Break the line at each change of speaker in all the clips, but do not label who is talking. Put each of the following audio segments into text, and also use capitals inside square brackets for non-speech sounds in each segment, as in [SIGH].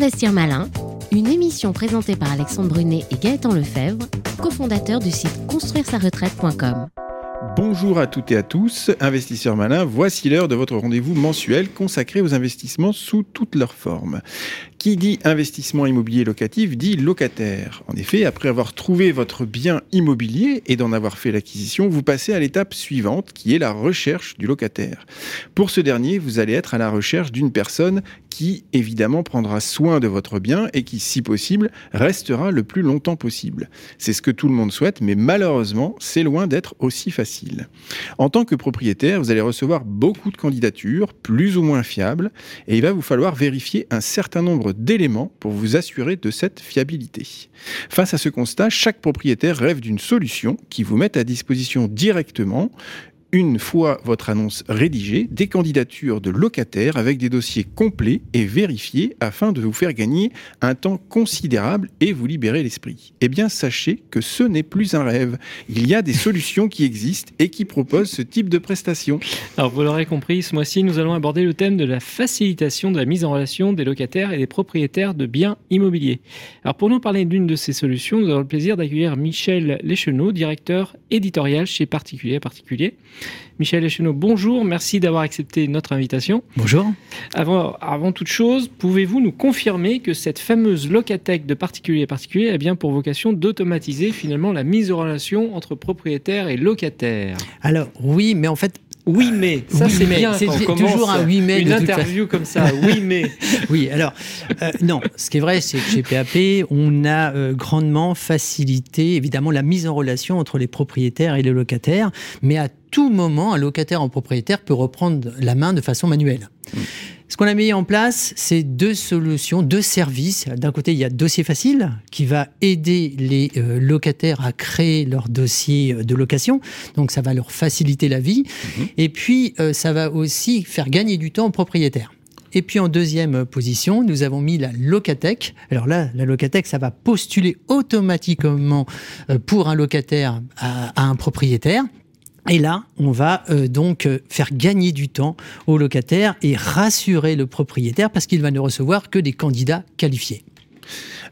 Investir Malin, une émission présentée par Alexandre Brunet et Gaëtan Lefebvre, cofondateurs du site construire-sa-retraite.com.
Bonjour à toutes et à tous, investisseurs malins, voici l'heure de votre rendez-vous mensuel consacré aux investissements sous toutes leurs formes. Qui dit investissement immobilier locatif dit locataire. En effet, après avoir trouvé votre bien immobilier et d'en avoir fait l'acquisition, vous passez à l'étape suivante qui est la recherche du locataire. Pour ce dernier, vous allez être à la recherche d'une personne qui évidemment prendra soin de votre bien et qui, si possible, restera le plus longtemps possible. C'est ce que tout le monde souhaite, mais malheureusement, c'est loin d'être aussi facile. En tant que propriétaire, vous allez recevoir beaucoup de candidatures, plus ou moins fiables, et il va vous falloir vérifier un certain nombre d'éléments pour vous assurer de cette fiabilité. Face à ce constat, chaque propriétaire rêve d'une solution qui vous mette à disposition directement une fois votre annonce rédigée, des candidatures de locataires avec des dossiers complets et vérifiés afin de vous faire gagner un temps considérable et vous libérer l'esprit. Eh bien, sachez que ce n'est plus un rêve. Il y a des solutions qui existent et qui proposent ce type de prestations.
Alors, vous l'aurez compris, ce mois-ci, nous allons aborder le thème de la facilitation de la mise en relation des locataires et des propriétaires de biens immobiliers. Alors, pour nous parler d'une de ces solutions, nous avons le plaisir d'accueillir Michel Lecheneau, directeur éditorial chez Particulier Particulier. Michel Echenot, bonjour, merci d'avoir accepté notre invitation.
Bonjour.
Avant, avant toute chose, pouvez-vous nous confirmer que cette fameuse locathèque de particulier à particulier a bien pour vocation d'automatiser finalement la mise en relation entre propriétaires et locataires
Alors oui, mais en fait
oui, mais ça c'est bien.
C'est toujours un oui, mais.
Une interview comme ça, oui, mais. [LAUGHS]
oui, alors, euh, non, ce qui est vrai, c'est que chez PAP, on a euh, grandement facilité, évidemment, la mise en relation entre les propriétaires et les locataires, mais à tout moment, un locataire en propriétaire peut reprendre la main de façon manuelle. Mmh. Ce qu'on a mis en place, c'est deux solutions, deux services. D'un côté, il y a Dossier Facile, qui va aider les euh, locataires à créer leur dossier de location. Donc, ça va leur faciliter la vie. Mhm. Et puis, euh, ça va aussi faire gagner du temps aux propriétaires. Et puis en deuxième position, nous avons mis la Locatech. Alors là, la Locatech, ça va postuler automatiquement euh, pour un locataire à un propriétaire. Et là, on va euh, donc euh, faire gagner du temps au locataire et rassurer le propriétaire parce qu'il va ne recevoir que des candidats qualifiés.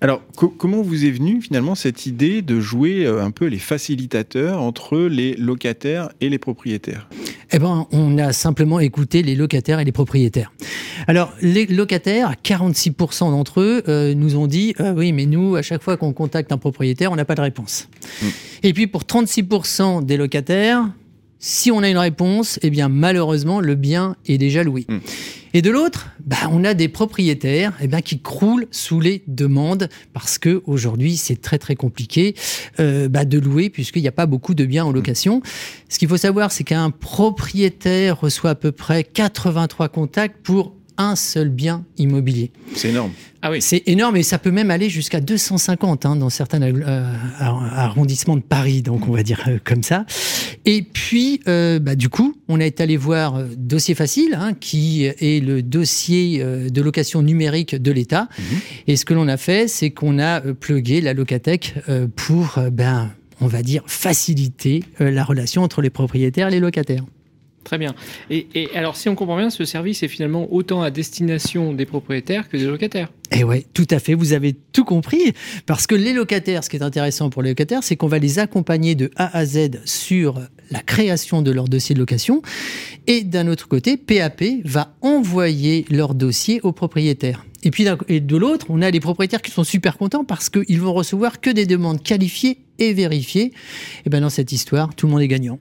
Alors, comment vous est venue finalement cette idée de jouer euh, un peu les facilitateurs entre les locataires et les propriétaires?
Eh bien, on a simplement écouté les locataires et les propriétaires. Alors, les locataires, 46% d'entre eux nous ont dit Oui, mais nous, à chaque fois qu'on contacte un propriétaire, on n'a pas de réponse. Mmh. Et puis, pour 36% des locataires, si on a une réponse, eh bien malheureusement le bien est déjà loué. Hmm. Et de l'autre, bah, on a des propriétaires eh bien, qui croulent sous les demandes parce que aujourd'hui c'est très très compliqué euh, bah, de louer puisqu'il n'y a pas beaucoup de biens en location. Ce qu'il faut savoir, c'est qu'un propriétaire reçoit à peu près 83 contacts pour un seul bien immobilier.
C'est énorme.
Ah oui. C'est énorme et ça peut même aller jusqu'à 250 hein, dans certains euh, arrondissements de Paris, donc on va dire euh, comme ça. Et puis, euh, bah, du coup, on été allé voir Dossier Facile, hein, qui est le dossier de location numérique de l'État. Mhm. Et ce que l'on a fait, c'est qu'on a plugué la Locatech pour, ben, on va dire, faciliter la relation entre les propriétaires et les locataires.
Très bien. Et, alors, si on comprend bien, ce service est finalement autant à destination des propriétaires que des locataires.
Eh oui, tout à fait, vous avez tout compris. Parce que les locataires, ce qui est intéressant pour les locataires, c'est qu'on va les accompagner de A à Z sur la création de leur dossier de location. Et d'un autre côté, PAP va envoyer leur dossier aux propriétaires. Et puis et de l'autre, on a les propriétaires qui sont super contents parce qu'ils vont recevoir que des demandes qualifiées et vérifiées. Et bien dans cette histoire, tout le monde est gagnant.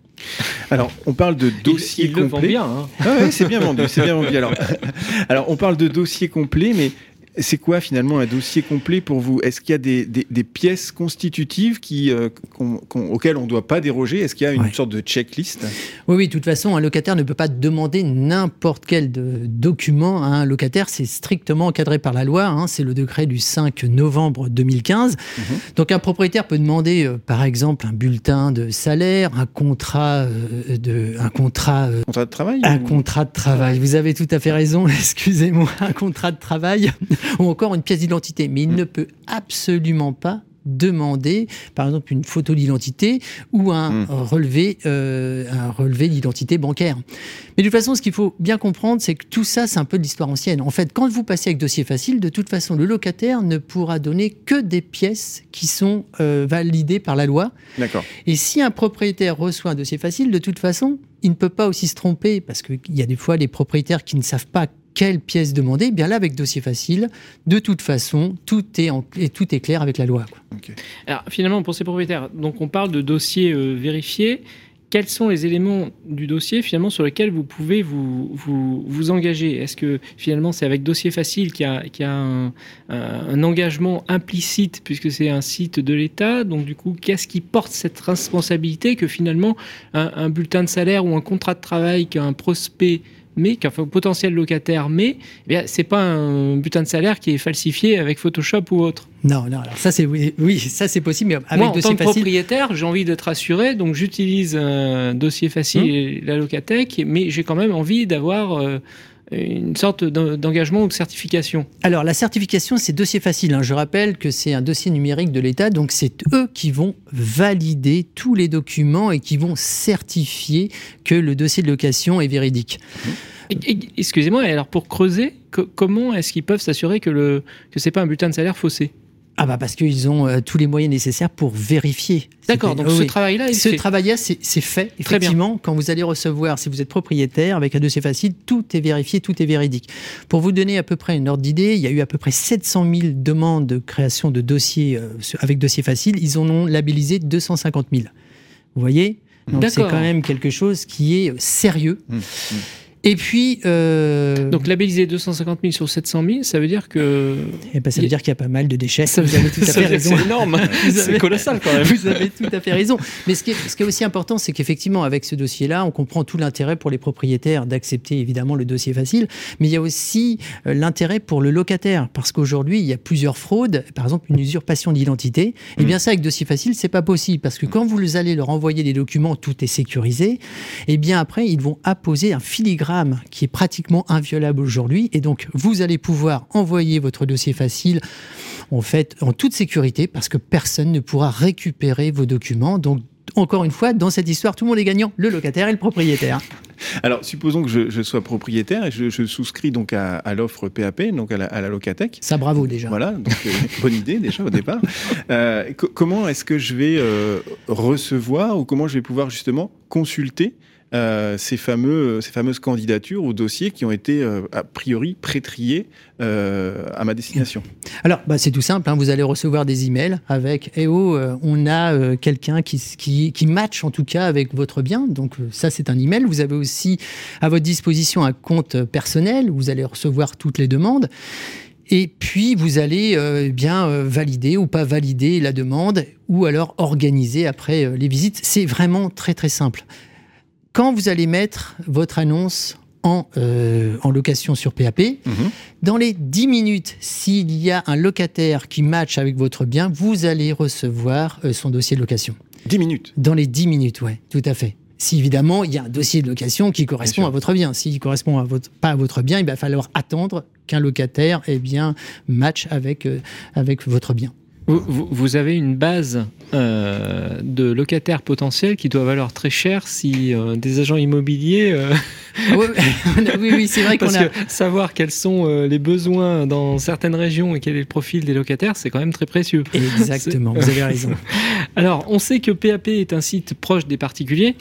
Alors, on parle de dossier complet.
bien. Hein.
Ah c'est bien vendu, c'est bien vendu. Alors, [LAUGHS] alors, on parle de dossier complet, mais c'est quoi finalement un dossier complet pour vous? Est-ce qu'il y a des, pièces constitutives qui, euh, auxquelles on ne doit pas déroger? Est-ce qu'il y a une sorte de checklist?
Oui, oui, de toute façon, un locataire ne peut pas demander n'importe quel document à un locataire. C'est strictement encadré par la loi. Hein. c'est le décret du 5 novembre 2015. Mhm. Donc un propriétaire peut demander, euh, par exemple, un bulletin de salaire, un contrat euh, de, un contrat,
contrat de travail,
un contrat de travail. Vous avez tout à fait raison. [LAUGHS] Excusez-moi, un contrat de travail. [LAUGHS] ou encore une pièce d'identité. Mais il mm. ne peut absolument pas demander, par exemple, une photo d'identité ou un
Mm.
relevé, euh, un relevé d'identité bancaire. Mais de toute façon, ce qu'il faut bien comprendre, c'est que tout ça, c'est un peu de l'histoire ancienne. En fait, quand vous passez avec dossier facile, de toute façon, le locataire ne pourra donner que des pièces qui sont euh, validées par la loi.
D'accord.
Et si un propriétaire reçoit un dossier facile, de toute façon, il ne peut pas aussi se tromper, parce qu'il y a des fois les propriétaires qui ne savent pas quelle pièce demander. Eh Bien là, avec dossier facile, de toute façon, tout est, en- et tout est clair avec la loi. quoi.
Alors finalement, pour ces propriétaires, donc on parle de dossiers euh, vérifiés. Quels sont les éléments du dossier finalement sur lesquels vous pouvez vous, vous, vous engager? Est-ce que finalement c'est avec dossier facile qu'il y a, qu'il y a un, un- un engagement implicite puisque c'est un site de l'État? Donc du coup, qu'est-ce qui porte cette responsabilité que finalement un, un bulletin de salaire ou un contrat de travail qu'un prospect mais qu'un potentiel locataire mais eh bien c'est pas un bulletin de salaire qui est falsifié avec Photoshop ou autre.
Non, non, alors ça c'est oui, oui, ça c'est possible, mais avec
Moi, en tant
dossier
que
facile.
propriétaire, j'ai envie d'être assuré, donc j'utilise un dossier facile
Hum.
la Locatech, mais j'ai quand même envie d'avoir euh, une sorte d'en- d'engagement ou de certification.
Alors la certification, c'est dossier facile. hein. Je rappelle que c'est un dossier numérique de l'État, donc c'est eux qui vont valider tous les documents et qui vont certifier que le dossier de location est véridique.
Excusez-moi, alors pour creuser, co- comment est-ce qu'ils peuvent s'assurer que que c'est pas un bulletin de salaire faussé?
Ah bah parce qu'ils ont euh, tous les moyens nécessaires pour vérifier.
D'accord, donc
oui,
ce travail-là, il
Ce
fait.
travail-là, c'est fait.
Très bien.
Effectivement, quand vous allez recevoir, si vous êtes propriétaire, avec un dossier facile, tout est vérifié, tout est véridique. Pour vous donner à peu près une ordre d'idée, il y a eu à peu près 700 000 demandes de création de dossiers euh, avec dossier facile. Ils en ont labellisé 250 000. Vous voyez? Donc c'est quand même quelque chose qui est sérieux.
Mmh,
Et puis, euh,
Donc labelliser 250 000 sur 700 000, ça veut dire que
eh ben, ça veut dire qu'il y a pas mal de déchets.
ça
vous avez tout à fait raison.
C'est énorme, [LAUGHS] c'est colossal quand même. [LAUGHS]
Vous avez tout à fait raison. Mais ce qui est, ce qui est aussi important, c'est qu'effectivement, avec ce dossier-là, on comprend tout l'intérêt pour les propriétaires d'accepter évidemment le dossier facile, mais il y a aussi euh, l'intérêt pour le locataire, parce qu'aujourd'hui, il y a plusieurs fraudes. Par exemple, une usurpation d'identité. Et bien ça, avec dossier facile, c'est pas possible, parce que quand vous allez leur envoyer des documents, tout est sécurisé. Et bien après, ils vont apposer un filigrane qui est pratiquement inviolable aujourd'hui, et donc vous allez pouvoir envoyer votre dossier facile en fait en toute sécurité parce que personne ne pourra récupérer vos documents. Donc encore une fois, dans cette histoire, tout le monde est gagnant, le locataire et le propriétaire.
Alors, supposons que je, je sois propriétaire et je, je souscris donc à, à l'offre PAP, donc à la, à la Locatech.
Ça, bravo déjà.
Voilà, donc euh, [LAUGHS] bonne idée déjà au départ. Euh, co- comment est-ce que je vais euh, recevoir ou comment je vais pouvoir justement consulter euh, ces, fameux, ces fameuses candidatures ou dossiers qui ont été euh, a priori pré-triés euh, à ma destination
Alors, bah, c'est tout simple. hein, vous allez recevoir des emails avec Eh oh, on a quelqu'un qui, qui, qui match en tout cas avec votre bien. Donc, ça, c'est un email. Vous avez aussi à votre disposition un compte personnel où vous allez recevoir toutes les demandes. Et puis, vous allez euh, bien euh, valider ou pas valider la demande ou alors organiser après euh, les visites. C'est vraiment très, très simple. Quand vous allez mettre votre annonce en, en location sur PAP,
Mhm.
dans les 10 minutes, s'il y a un locataire qui match avec votre bien, vous allez recevoir son dossier de location.
10 minutes.
Dans les 10 minutes, ouais, tout à fait. Si évidemment il y a un dossier de location qui correspond à votre bien, s'il correspond à votre, pas à votre bien, il va falloir attendre qu'un locataire eh bien, match avec, euh, avec votre bien.
Vous, avez une base euh, de locataires potentiels qui doit valoir très cher si euh, des agents immobiliers. euh,
Ah oui, oui, c'est vrai [LAUGHS] qu'on a.
que savoir quels sont les besoins dans certaines régions et quel est le profil des locataires, c'est quand même très précieux.
Exactement, vous avez raison. [LAUGHS]
Alors, on sait que PAP est un site proche des particuliers,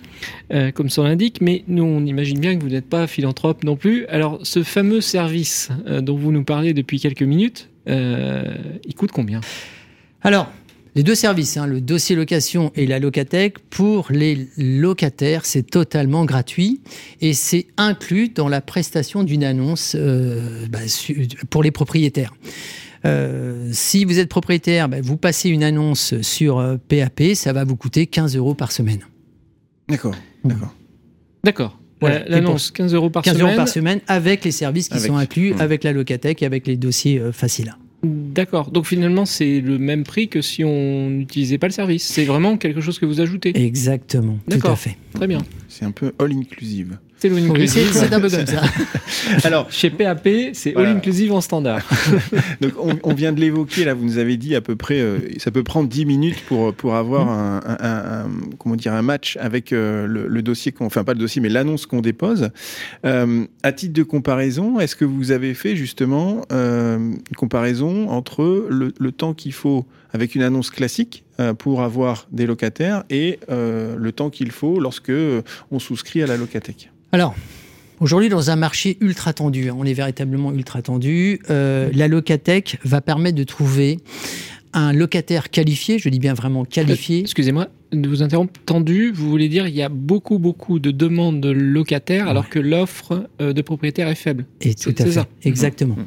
comme son l'indique, mais nous, on imagine bien que vous n'êtes pas philanthrope non plus. Alors, ce fameux service dont vous nous parlez depuis quelques minutes, il coûte combien?
Alors, les deux services, hein, le dossier location et la locatech, pour les locataires, c'est totalement gratuit et c'est inclus dans la prestation d'une annonce euh, bah, pour les propriétaires. Euh, si vous êtes propriétaire, bah, vous passez une annonce sur euh, PAP, ça va vous coûter 15 euros par semaine.
D'accord,
Mmh.
d'accord.
D'accord.
Voilà.
L'annonce, 15 euros par
15
semaine.
euros par semaine avec les services qui
Avec.
sont inclus,
Mmh.
avec la locatech et avec les dossiers euh, faciles.
D'accord. Donc finalement, c'est le même prix que si on n'utilisait pas le service. C'est vraiment quelque chose que vous ajoutez.
Exactement, tout à
D'accord.
fait.
Très bien.
C'est un peu all inclusive.
C'est all inclusive.
c'est un peu comme ça. [LAUGHS]
Alors,
Chez PAP, c'est
Voilà.
all inclusive en standard. [LAUGHS]
donc on, on vient de l'évoquer, là, vous nous avez dit à peu près, euh, ça peut prendre 10 minutes pour, pour avoir un, un- un- un- comment dire, un match avec euh, le, le dossier, qu'on, enfin pas le dossier, mais l'annonce qu'on dépose. Euh, à titre de comparaison, est-ce que vous avez fait justement euh, une comparaison entre le, le temps qu'il faut avec une annonce classique euh, pour avoir des locataires et euh, le temps qu'il faut lorsque euh, on souscrit à la locathèque
Alors, aujourd'hui, dans un marché ultra tendu, hein, on est véritablement ultra tendu, euh, la locatech va permettre de trouver un locataire qualifié, je dis bien vraiment qualifié.
Excusez-moi de vous interrompre. Tendu, vous voulez dire il y a beaucoup, beaucoup de demandes de locataires alors que l'offre euh, de propriétaires est faible.
Et tout à
c'est
fait,
ça.
exactement.
Mhm.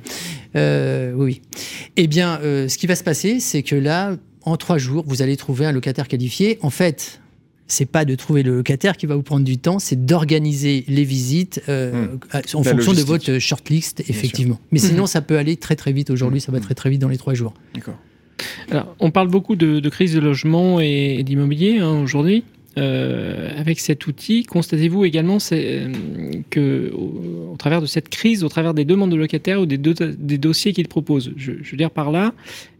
Euh, oui, oui. Eh bien, euh, ce qui va se passer, c'est que là, en trois jours, vous allez trouver un locataire qualifié. En fait, c'est pas de trouver le locataire qui va vous prendre du temps, c'est d'organiser les visites euh, à- en
La
fonction de votre shortlist, effectivement. Mais
Mhm.
sinon, ça peut aller très très vite. Aujourd'hui, ça va
Mhm.
très très vite dans les trois jours.
D'accord.
Alors, on parle beaucoup de, de crise de logement et, et d'immobilier hein, aujourd'hui. Euh, avec cet outil, constatez-vous également euh, travers de cette crise, au travers des demandes de locataires ou des, do- des dossiers qu'ils proposent, je, je veux dire par là,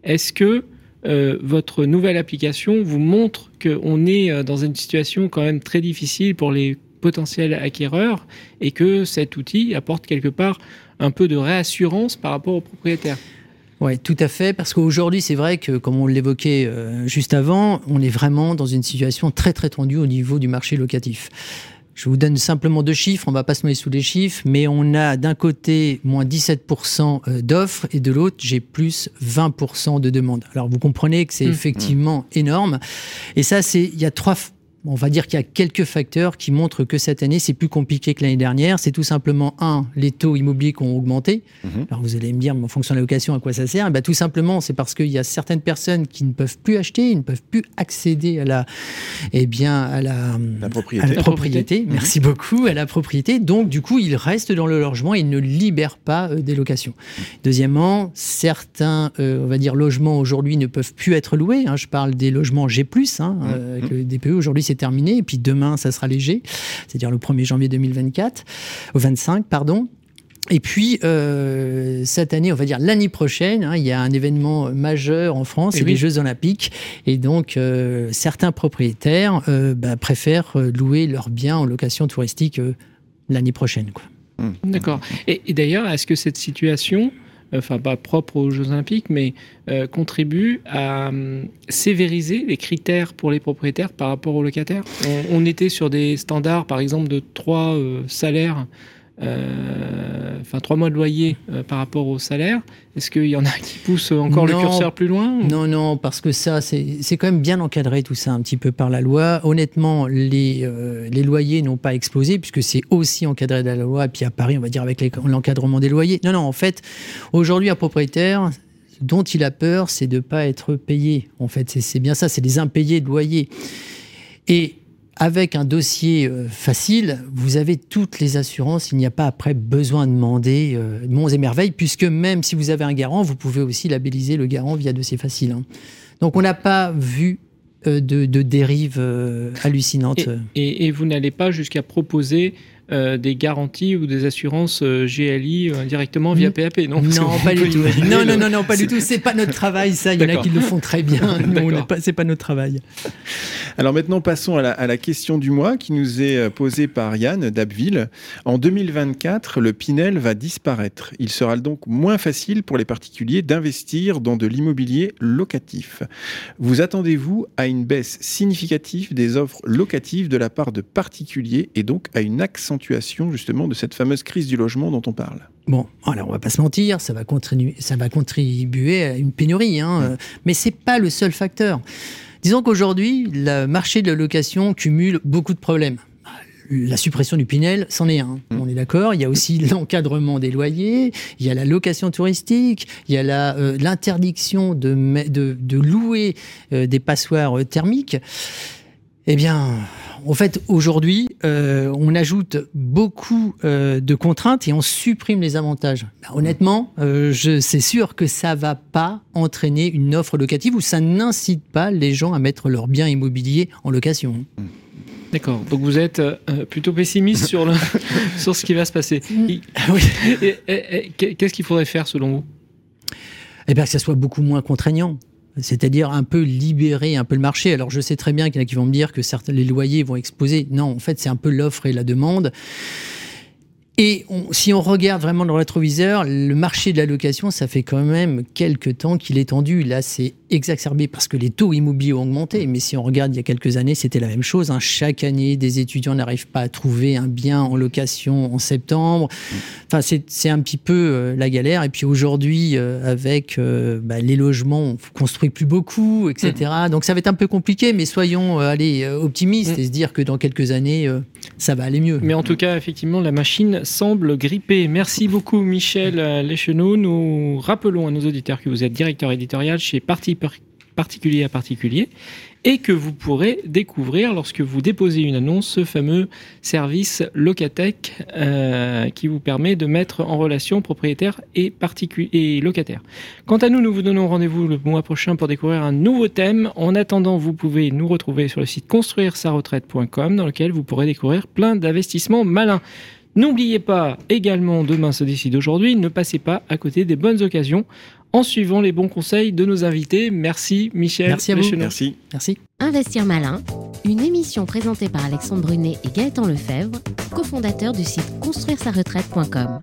est-ce que euh, votre nouvelle application vous montre qu'on est euh, dans une situation quand même très difficile pour les potentiels acquéreurs et que cet outil apporte quelque part un peu de réassurance par rapport aux propriétaires?
Oui, tout à fait, parce qu'aujourd'hui, c'est vrai que, comme on l'évoquait euh, juste avant, on est vraiment dans une situation très très tendue au niveau du marché locatif. Je vous donne simplement deux chiffres, on va pas se noyer sous les chiffres, mais on a d'un côté moins 17% euh, d'offres et de l'autre, j'ai plus 20% de demandes. Alors vous comprenez que c'est
Mmh.
effectivement énorme. Et ça, c'est il y a trois on va dire qu'il y a quelques facteurs qui montrent que cette année, c'est plus compliqué que l'année dernière. C'est tout simplement, un, les taux immobiliers qui ont augmenté.
Mhm.
Alors vous allez me dire, mais en fonction de la location, à quoi ça sert? Eh ben, Tout simplement, c'est parce qu'il y a certaines personnes qui ne peuvent plus acheter, ils ne peuvent plus accéder à la, eh bien, à la,
propriété.
La propriété. Merci beaucoup, à la propriété. Donc, du coup, ils restent dans le logement et ne libèrent pas euh, des locations. Deuxièmement, certains, euh, on va dire, logements aujourd'hui ne peuvent plus être loués. hein. Je parle des logements G+, hein, euh, avec le DPE. Aujourd'hui, c'est terminé. Et puis demain, ça sera léger, c'est-à-dire le 1er janvier 2024, au 25, pardon. Et puis, euh, cette année, on va dire l'année prochaine, hein, il y a un événement majeur en France,
Eh
c'est
oui.
les Jeux Olympiques. Et donc, euh, certains propriétaires euh, bah, préfèrent louer leurs biens en location touristique euh, l'année prochaine. Quoi.
D'accord. Et, et d'ailleurs, est-ce que cette situation, enfin pas propre aux Jeux Olympiques, mais euh, contribue à hum, sévériser les critères pour les propriétaires par rapport aux locataires on, on était sur des standards, par exemple, de trois euh, salaires. Enfin, trois mois de loyer euh, par rapport au salaire. Est-ce qu'il y en a qui poussent encore le curseur plus loin ou-
Non, non, parce que ça, c'est quand même bien encadré tout ça un petit peu par la loi. Honnêtement, les, euh, les loyers n'ont pas explosé puisque c'est aussi encadré de la loi. Et puis à Paris, on va dire avec les- l'encadrement des loyers. Non, non, en fait, aujourd'hui, un propriétaire, dont il a peur, c'est de ne pas être payé. En fait, c'est- bien ça, c'est des impayés de loyer. Et avec un dossier euh, facile, vous avez toutes les assurances. Il n'y a pas après besoin de demander euh, monts et merveilles, puisque même si vous avez un garant, vous pouvez aussi labelliser le garant via dossier facile. hein. Donc on n'a pas vu euh, de, dérive euh, hallucinante.
Et vous n'allez pas jusqu'à proposer euh, des garanties ou des assurances euh, GLI euh, directement via
Mm.
PAP, non
Non, pas du tout. Non, non, non, non, pas du tout. C'est pas notre travail, ça. Il y en a qui le font très bien. [LAUGHS] Nous, on
D'accord.
n'est pas- c'est pas notre travail.
Alors maintenant, passons à la, à la question du mois qui nous est posée par Yann d'Abbeville. En 2024, le Pinel va disparaître. Il sera donc moins facile pour les particuliers d'investir dans de l'immobilier locatif. Vous attendez-vous à une baisse significative des offres locatives de la part de particuliers et donc à une accentuation justement de cette fameuse crise du logement dont on parle
Bon, alors on va pas se mentir, ça va, contribuer, ça va contribuer à une pénurie, hein, euh, mais c'est pas le seul facteur. Disons qu'aujourd'hui, le marché de la location cumule beaucoup de problèmes. La suppression du Pinel, c'en est un.
Mm.
On est d'accord. Il y a aussi [LAUGHS] l'encadrement des loyers. Il y a la location touristique. Il y a euh, l'interdiction de, me- de, de louer euh, des passoires thermiques. Eh bien, en fait, aujourd'hui, euh, on ajoute beaucoup euh, de contraintes et on supprime les avantages. Ben, honnêtement, euh, je, c'est sûr que ça va pas entraîner une offre locative ou ça n'incite pas les gens à mettre leurs biens immobiliers en location.
D'accord. Donc vous êtes plutôt pessimiste sur, le, [LAUGHS] sur ce qui va se passer. Et- et Qu'est-ce qu'il faudrait faire selon vous?
Eh bien, que ça soit beaucoup moins contraignant. C'est-à-dire un peu libérer un peu le marché. Alors, je sais très bien qu'il y en a qui vont me dire que certains, les loyers vont exploser. Non, en fait, c'est un peu l'offre et la demande. Et si on regarde vraiment dans le rétroviseur, le marché de la location, ça fait quand même quelques temps qu'il est tendu. Là, c'est exacerbé parce que les taux immobiliers ont augmenté. Mais si on regarde il y a quelques années, c'était la même chose. hein. Chaque année, des étudiants n'arrivent pas à trouver un bien en location en septembre. Enfin, c'est un petit peu euh, la galère. Et puis aujourd'hui, euh, avec euh, bah, les logements, on construit plus beaucoup, etc. Donc ça va être un peu compliqué, mais soyons allez, optimistes
Mm.
et se dire que dans quelques années, ça va aller mieux.
Mais en tout cas, effectivement, la machine semble gripper. Merci beaucoup, Michel Lescheneau. Nous rappelons à nos auditeurs que vous êtes directeur éditorial chez Parti par- Particulier à Particulier et que vous pourrez découvrir, lorsque vous déposez une annonce, ce fameux service Locatech euh, qui vous permet de mettre en relation propriétaires et, et locataires. Quant à nous, nous vous donnons rendez-vous le mois prochain pour découvrir un nouveau thème. En attendant, vous pouvez nous retrouver sur le site construire-sa-retraite.com dans lequel vous pourrez découvrir plein d'investissements malins. N'oubliez pas également, demain se décide aujourd'hui, ne passez pas à côté des bonnes occasions en suivant les bons conseils de nos invités. Merci Michel.
Merci à vous.
Merci.
Merci.
Investir malin, une émission présentée par Alexandre Brunet et Gaëtan Lefebvre, cofondateurs du site construire-sa-retraite.com.